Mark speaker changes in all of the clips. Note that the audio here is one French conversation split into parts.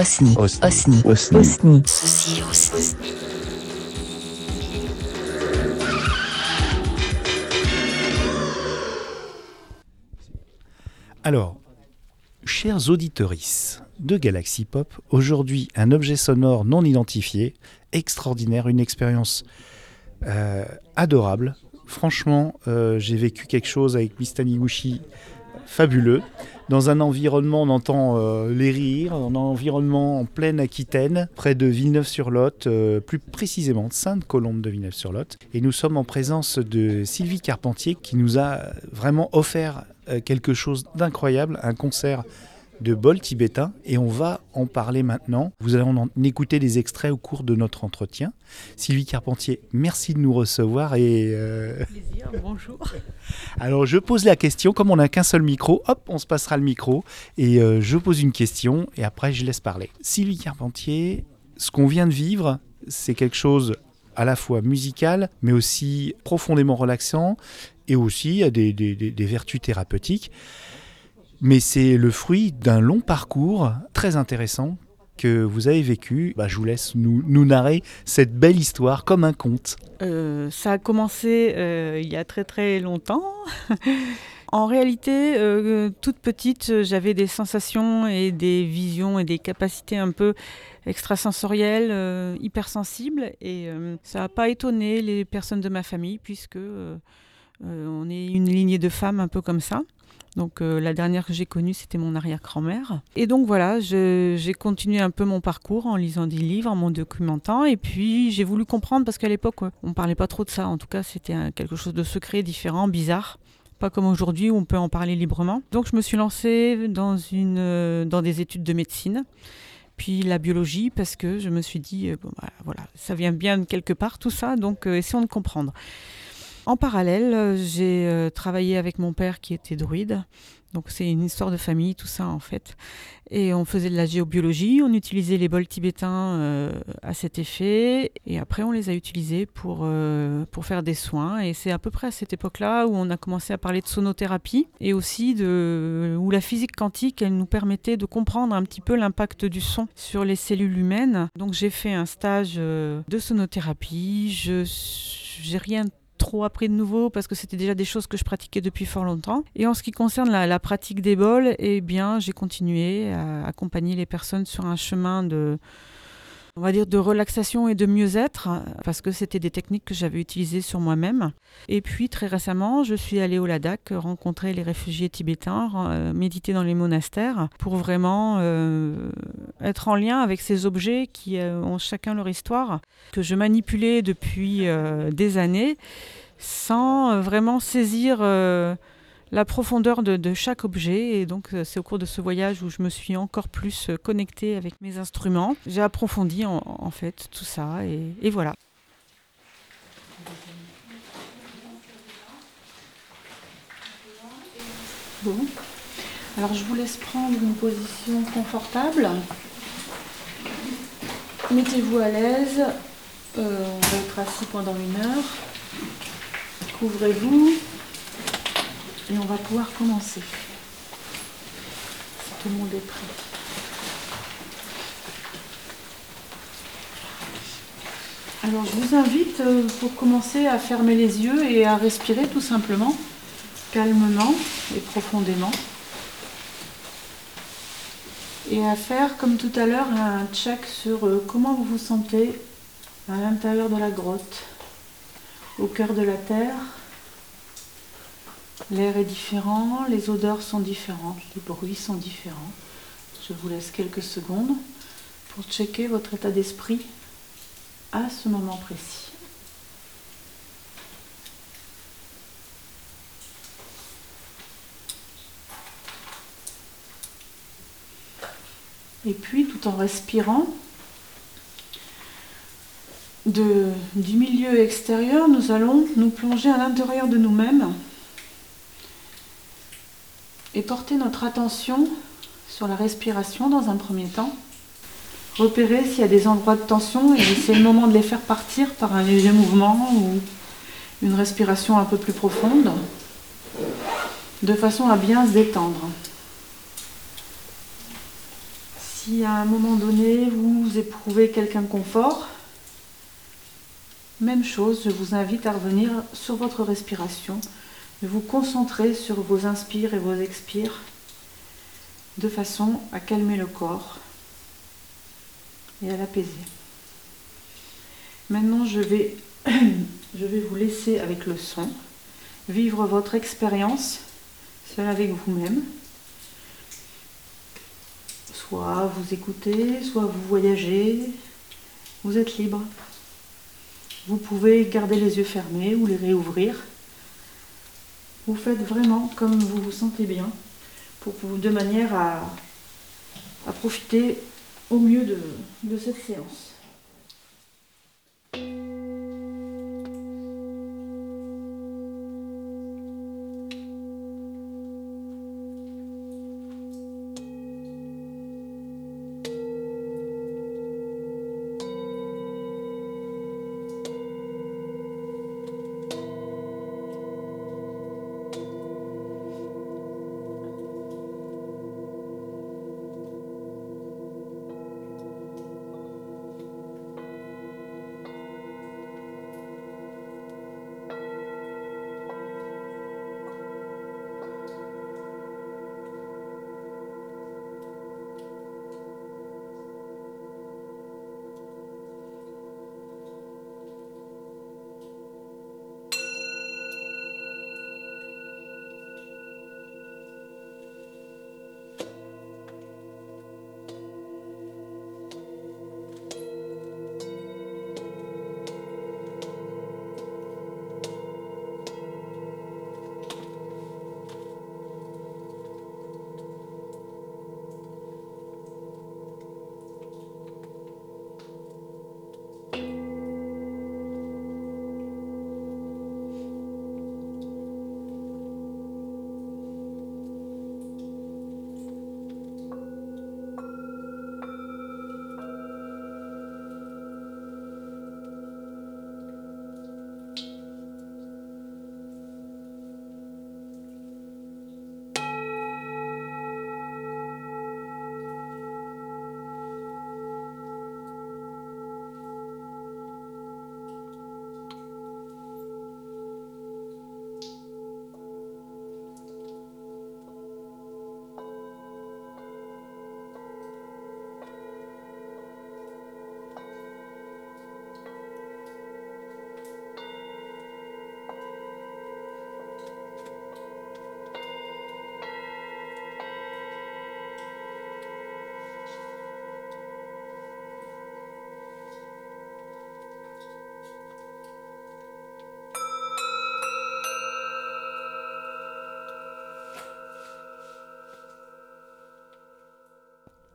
Speaker 1: Osni. Osni.
Speaker 2: Osni.
Speaker 1: Ceci Osni.
Speaker 3: Alors, chers auditeurs de Galaxy Pop, aujourd'hui un objet sonore non identifié, extraordinaire, une expérience euh, adorable. Franchement, euh, j'ai vécu quelque chose avec Miss Taniguchi fabuleux. Dans un environnement, on entend euh, les rires, dans un environnement en pleine Aquitaine, près de Villeneuve-sur-Lot, euh, plus précisément Sainte-Colombe de Villeneuve-sur-Lot. Et nous sommes en présence de Sylvie Carpentier qui nous a vraiment offert euh, quelque chose d'incroyable, un concert de bol tibétain et on va en parler maintenant. Vous allez en écouter des extraits au cours de notre entretien. Sylvie Carpentier, merci de nous recevoir et euh,
Speaker 4: Plaisir, bonjour.
Speaker 3: alors je pose la question, comme on n'a qu'un seul micro, hop, on se passera le micro et euh, je pose une question et après je laisse parler. Sylvie Carpentier, ce qu'on vient de vivre, c'est quelque chose à la fois musical, mais aussi profondément relaxant et aussi a des, des- des- des vertus thérapeutiques. Mais c'est le fruit d'un long parcours très intéressant que vous avez vécu. Bah, je vous laisse nous, nous narrer cette belle histoire comme un conte.
Speaker 4: Euh, ça a commencé euh, il y a très très longtemps. en réalité, euh, toute petite, j'avais des sensations et des visions et des capacités un peu extrasensorielles, hypersensibles. Et ça n'a pas étonné les personnes de ma famille puisque on est une lignée de femmes un peu comme ça. Donc euh, la dernière que j'ai connue, c'était mon arrière-grand-mère. Et donc voilà, j'ai continué un peu mon parcours en lisant des livres, en m'en documentant. Et puis j'ai voulu comprendre, parce qu'à l'époque, ouais, on parlait pas trop de ça. En tout cas, c'était quelque chose de secret, différent, bizarre. Pas comme aujourd'hui où on peut en parler librement. Donc je me suis lancée dans, euh, des études de médecine. Puis la biologie, parce que je me suis dit, euh, bah, voilà, ça vient bien de quelque part tout ça, donc essayons de comprendre. En parallèle, euh, j'ai euh, travaillé avec mon père qui était druide. Donc c'est une histoire de famille, tout ça en fait. Et on faisait de la géobiologie, on utilisait les bols tibétains euh, à cet effet, et après on les a utilisés pour, pour faire des soins. Et c'est à peu près à cette époque-là où on a commencé à parler de sonothérapie, et aussi de, où la physique quantique, elle nous permettait de comprendre un petit peu l'impact du son sur les cellules humaines. Donc j'ai fait un stage de sonothérapie, je j'ai rien trop appris de nouveau parce que c'était déjà des choses que je pratiquais depuis fort longtemps. Et en ce qui concerne la, pratique des bols, eh bien, j'ai continué à accompagner les personnes sur un chemin de, on va dire, de relaxation et de mieux-être parce que c'était des techniques que j'avais utilisées sur moi-même. Et puis, très récemment, je suis allée au Ladakh rencontrer les réfugiés tibétains, euh, méditer dans les monastères pour vraiment euh, être en lien avec ces objets qui euh, ont chacun leur histoire que je manipulais depuis des années sans vraiment saisir la profondeur de, chaque objet. Et donc, euh, c'est au cours de ce voyage où je me suis encore plus euh, connectée avec mes instruments. J'ai approfondi en, fait tout ça et, et voilà. Bon. Alors, je vous laisse prendre une position confortable. Mettez-vous à l'aise. Euh, on va être assis pendant une heure. Couvrez-vous. Et on va pouvoir commencer. Si tout le monde est prêt. Alors je vous invite euh, pour commencer à fermer les yeux et à respirer tout simplement, calmement et profondément. Et à faire comme tout à l'heure un check sur euh, comment vous vous sentez à l'intérieur de la grotte, au cœur de la terre. L'air est différent, les odeurs sont différentes, les bruits sont différents. Je vous laisse quelques secondes pour checker votre état d'esprit à ce moment précis. Et puis, tout en respirant, du milieu extérieur, nous allons nous plonger à l'intérieur de nous-mêmes porter notre attention sur la respiration dans un premier temps. Repérer s'il y a des endroits de tension et c'est le moment de les faire partir par un léger mouvement ou une respiration un peu plus profonde, de façon à bien se détendre. Si à un moment donné vous éprouvez quelqu'un confort, même chose, je vous invite à revenir sur votre respiration, de vous concentrer sur vos inspires et vos expires, de façon à calmer le corps et à l'apaiser. Maintenant, je vais, je vais vous laisser avec le son, vivre votre expérience, seul avec vous-même. Soit vous écoutez, soit vous voyagez, vous êtes libre. Vous pouvez garder les yeux fermés ou les réouvrir. Vous faites vraiment comme vous vous sentez bien, pour, de manière à, profiter au mieux de cette séance.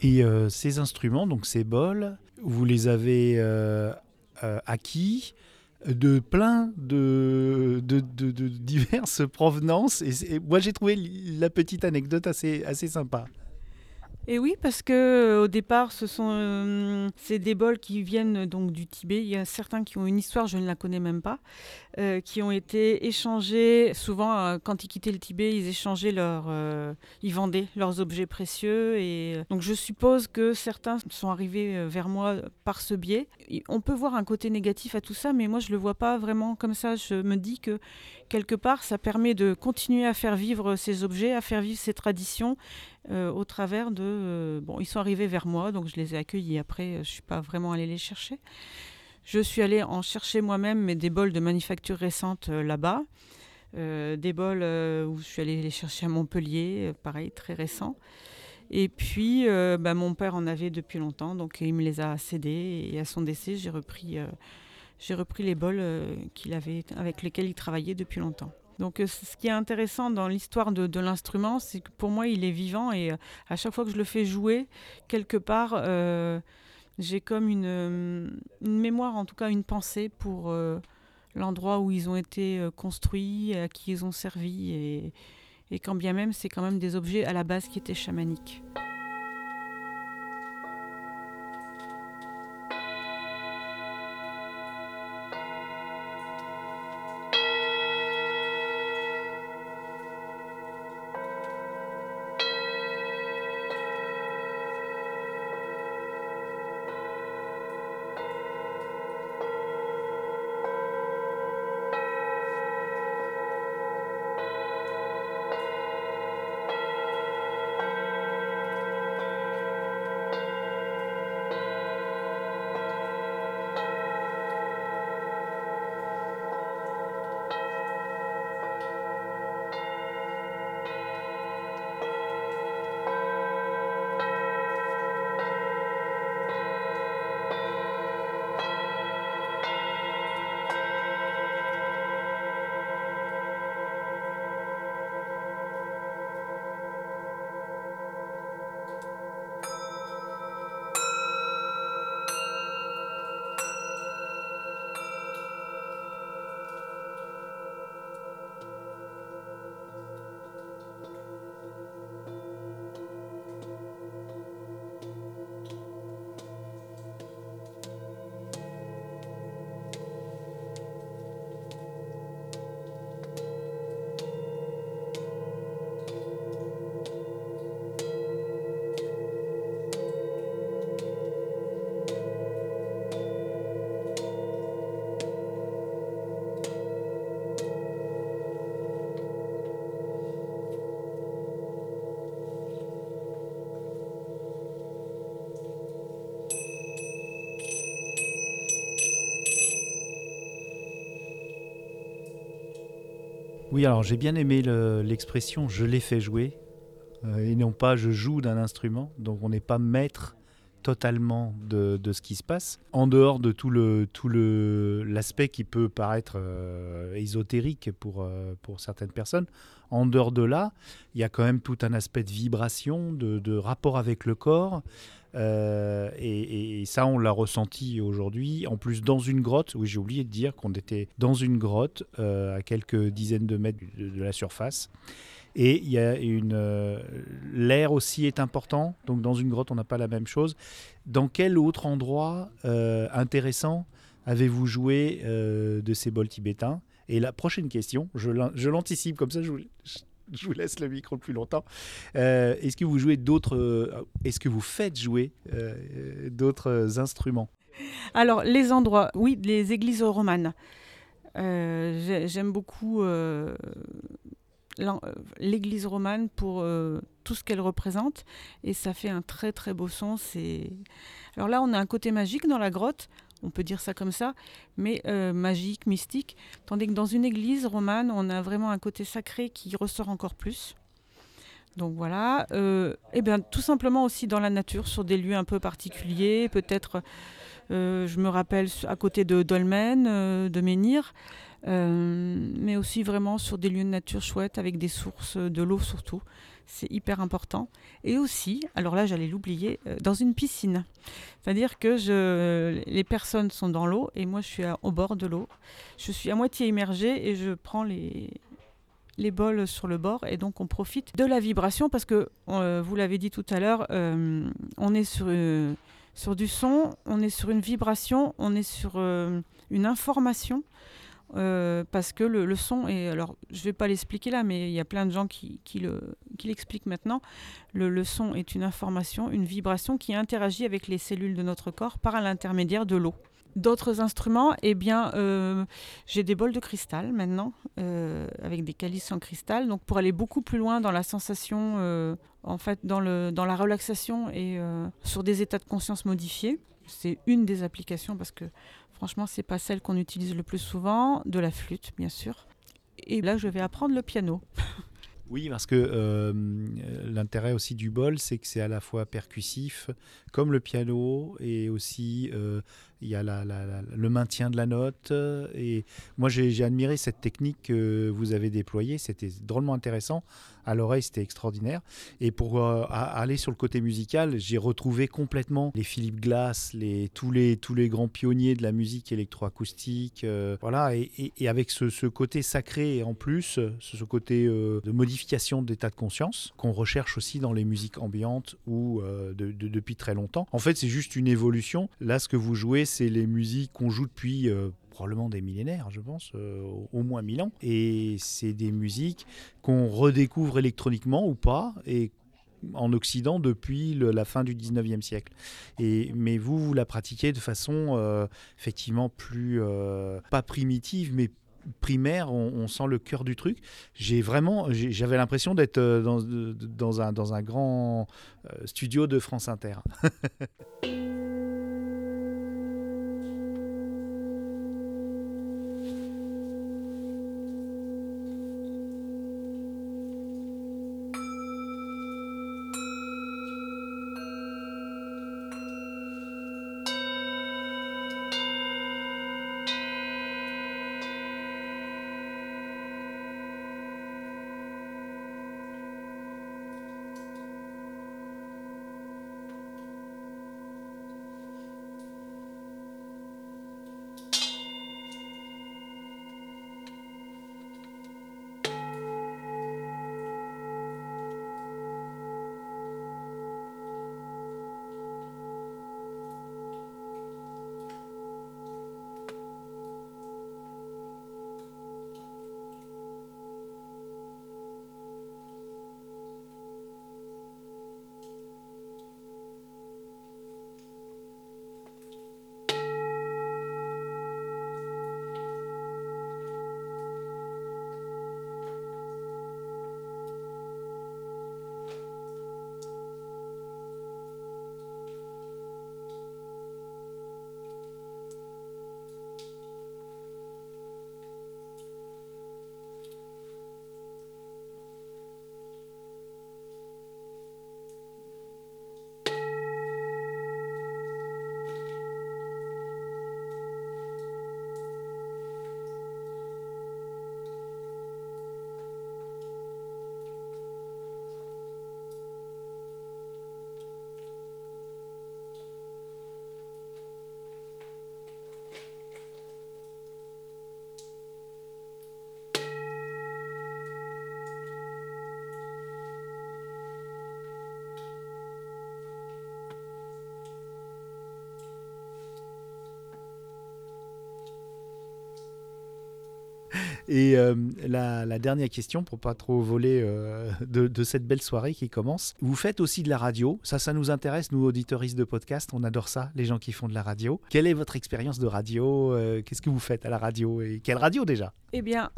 Speaker 3: Et euh, ces instruments, donc ces bols, vous les avez euh, euh, acquis de plein de, diverses provenances. Et moi, j'ai trouvé la petite anecdote assez, assez sympa.
Speaker 4: Et oui, parce que euh, au départ, ce sont euh, c'est des bols qui viennent donc du Tibet. Il y a certains qui ont une histoire, je ne la connais même pas, euh, qui ont été échangés. Souvent, euh, quand ils quittaient le Tibet, ils échangeaient leurs, euh, ils vendaient leurs objets précieux. Et euh, donc, je suppose que certains sont arrivés euh, vers moi par ce biais. On peut voir un côté négatif à tout ça, mais moi, je le vois pas vraiment comme ça. Je me dis que quelque part, ça permet de continuer à faire vivre ces objets, à faire vivre ces traditions euh, au travers de... euh, bon, ils sont arrivés vers moi, donc je les ai accueillis. Après, euh, je suis pas vraiment allée les chercher. Je suis allée en chercher moi-même, mais des bols de manufacture récente là-bas. Des bols où je suis allée les chercher à Montpellier, pareil, très récent. Et puis, bah, mon père en avait depuis longtemps, donc il me les a cédés. Et à son décès, j'ai repris, j'ai repris les bols euh, qu'il avait, avec lesquels il travaillait depuis longtemps. Donc, euh, ce qui est intéressant dans l'histoire de, l'instrument, c'est que pour moi, il est vivant et euh, à chaque fois que je le fais jouer, quelque part, j'ai comme une, mémoire, en tout cas une pensée pour l'endroit où ils ont été construits, à qui ils ont servi et quand bien même, c'est quand même des objets à la base qui étaient chamaniques.
Speaker 3: Oui, alors j'ai bien aimé le- l'expression je l'ai fait jouer euh, et non pas je joue d'un instrument. Donc on n'est pas maître totalement de, ce qui se passe. En dehors de tout le tout le l'aspect qui peut paraître euh, ésotérique pour euh, pour certaines personnes en dehors de là il y a quand même tout un aspect de vibration de, de rapport avec le corps euh, et, ça on l'a ressenti aujourd'hui. En plus dans une grotte oui j'ai oublié de dire qu'on était dans une grotte euh, à quelques dizaines de mètres de la surface et il y a une euh, l'air aussi est important. Donc dans une grotte, on n'a pas la même chose. Dans quel autre endroit euh, intéressant avez-vous joué euh, de ces bols tibétains? Et la prochaine question, je l'an- je l'anticipe comme ça, je vous, je vous laisse le micro plus longtemps. Est-ce que vous jouez d'autres Est-ce que vous faites jouer d'autres instruments?
Speaker 4: Alors, les endroits, oui, les églises romanes. J'ai- J'aime beaucoup l'église romane pour euh, tout ce qu'elle représente. Et ça fait un très très beau son. Alors là, on a un côté magique dans la grotte. On peut dire ça comme ça, mais euh, magique, mystique. Tandis que dans une église romane, on a vraiment un côté sacré qui ressort encore plus. Donc voilà. Euh, et bien, tout simplement aussi dans la nature, sur des lieux un peu particuliers, peut-être euh, je me rappelle à côté de Dolmen, euh, de Menhir, euh, mais aussi vraiment sur des lieux de nature chouettes avec des sources de l'eau surtout. C'est hyper important. Et aussi, alors là j'allais l'oublier, euh, dans une piscine. C'est-à-dire que je, les personnes sont dans l'eau et moi je suis au bord de l'eau. Je suis à moitié immergée et je prends les, les bols sur le bord et donc on profite de la vibration parce que, euh, vous l'avez dit tout à l'heure, euh, on est sur... euh, sur du son, on est sur une vibration, on est sur euh, une information. Euh, parce que le, son est. Alors, je ne vais pas l'expliquer là, mais il y a plein de gens qui, qui le- l'expliquent maintenant. Le, son est une information, une vibration qui interagit avec les cellules de notre corps par l'intermédiaire de l'eau. D'autres instruments, eh bien, euh, j'ai des bols de cristal maintenant, euh, avec des calices en cristal. Donc, pour aller beaucoup plus loin dans la sensation, en fait, dans, le, dans la relaxation et sur des états de conscience modifiés. C'est une des applications parce que, franchement, c'est pas celle qu'on utilise le plus souvent. De la flûte, bien sûr. Et là, je vais apprendre le piano.
Speaker 3: Oui, parce que euh, l'intérêt aussi du bol, c'est que c'est à la fois percussif, comme le piano, et aussi euh, il y a le maintien de la note. Et moi, j'ai admiré cette technique que vous avez déployée. C'était drôlement intéressant. À l'oreille, c'était extraordinaire. Et pour euh, aller sur le côté musical, j'ai retrouvé complètement les Philippe Glass, tous, les, grands pionniers de la musique électroacoustique. voilà, et, avec ce, côté sacré en plus, ce, ce côté de modification d'état de conscience qu'on recherche aussi dans les musiques ambiantes ou euh, de- de- depuis très longtemps. En fait, c'est juste une évolution. Là, ce que vous jouez, c'est les musiques qu'on joue depuis. euh, probablement des millénaires, je pense, euh, au- moins mille ans. Et c'est des musiques qu'on redécouvre électroniquement ou pas, et en Occident depuis la fin du 19e siècle. Et, mais vous, vous la pratiquez de façon effectivement plus, pas primitive, mais primaire, on, sent le cœur du truc. J'ai vraiment, j'avais l'impression d'être euh, dans, un, dans un grand euh, studio de France Inter. Et euh, la, dernière question, pour pas trop voler euh, de, cette belle soirée qui commence. Vous faites aussi de la radio. Ça, ça nous intéresse, nous, auditeuristes de podcast. On adore ça, les gens qui font de la radio. Quelle est votre expérience de radio Euh, Qu'est-ce que vous faites à la radio Et quelle radio déjà?
Speaker 4: Eh bien,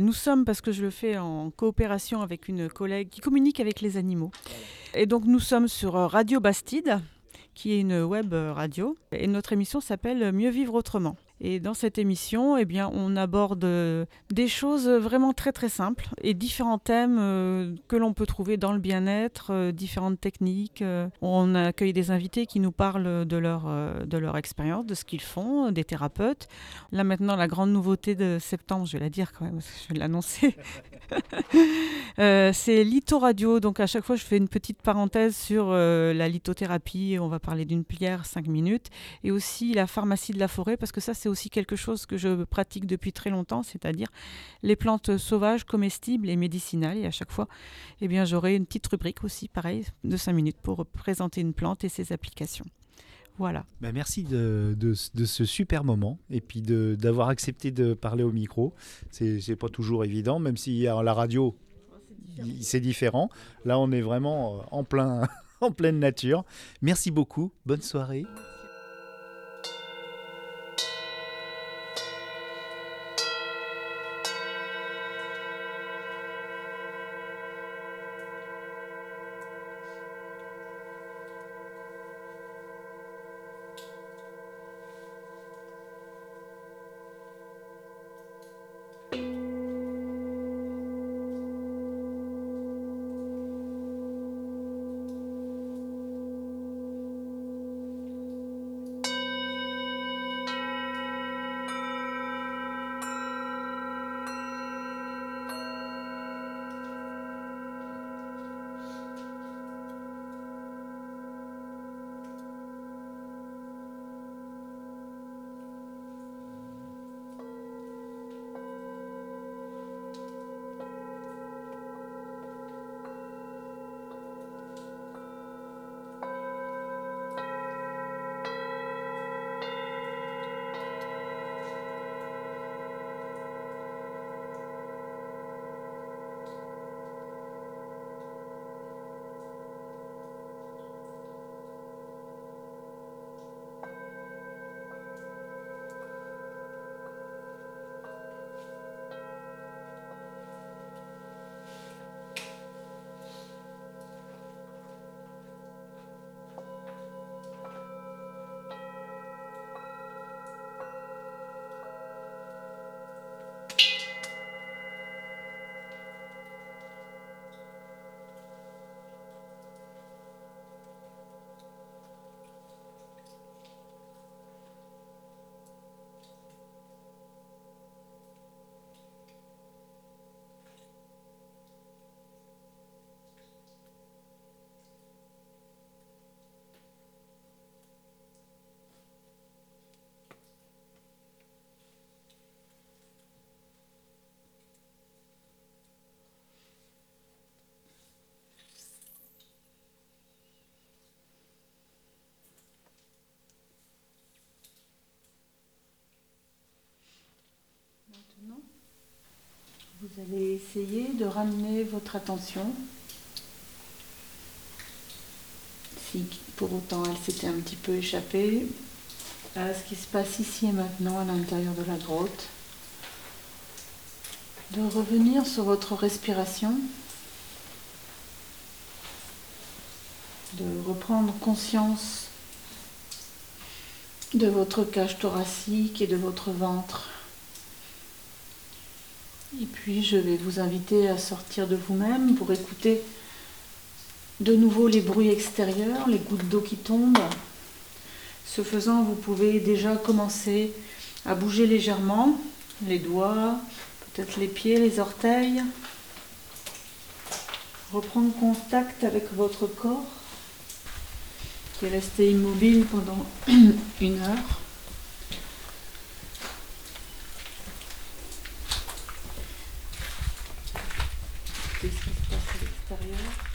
Speaker 4: nous sommes, parce que je le fais en coopération avec une collègue qui communique avec les animaux. Et donc, nous sommes sur Radio Bastide, qui est une web radio. Et notre émission s'appelle Mieux vivre autrement. Et dans cette émission, eh bien, on aborde euh, des choses vraiment très très simples et différents thèmes euh, que l'on peut trouver dans le bien-être, euh, différentes techniques. on accueille des invités qui nous parlent de leur, de leur expérience, de ce qu'ils font, des thérapeutes. Là maintenant, la grande nouveauté de septembre, je vais la dire quand même, parce que je vais l'annoncer, Euh, c'est Litho Radio. Donc à chaque fois, je fais une petite parenthèse sur euh, la lithothérapie. On va parler d'une plière, 5 minutes. Et aussi la pharmacie de la forêt, parce que ça, c'est aussi quelque chose que je pratique depuis très longtemps, c'est-à-dire les plantes sauvages, comestibles et médicinales. Et à chaque fois, eh bien, j'aurai une petite rubrique aussi, pareil, de 5 minutes pour présenter une plante et ses applications. Voilà.
Speaker 3: Ben, merci de, de- de ce super moment et puis de- d'avoir accepté de parler au micro. C'est pas toujours évident, même si à la radio, il- c'est différent. Là, on est vraiment euh, en, plein, en pleine nature. Merci beaucoup. Bonne soirée.
Speaker 4: Vous allez essayer de ramener votre attention, si pour autant elle s'était un petit peu échappée, à ce qui se passe ici et maintenant à l'intérieur de la grotte. De revenir sur votre respiration, de reprendre conscience de votre cage thoracique et de votre ventre. Et puis je vais vous inviter à sortir de vous-même pour écouter de nouveau les bruits extérieurs, les gouttes d'eau qui tombent. Ce faisant, vous pouvez déjà commencer à bouger légèrement les doigts, peut-être les pieds, les orteils. Reprendre contact avec votre corps qui est resté immobile pendant une heure. Écoutez ce qui se passe à l'extérieur.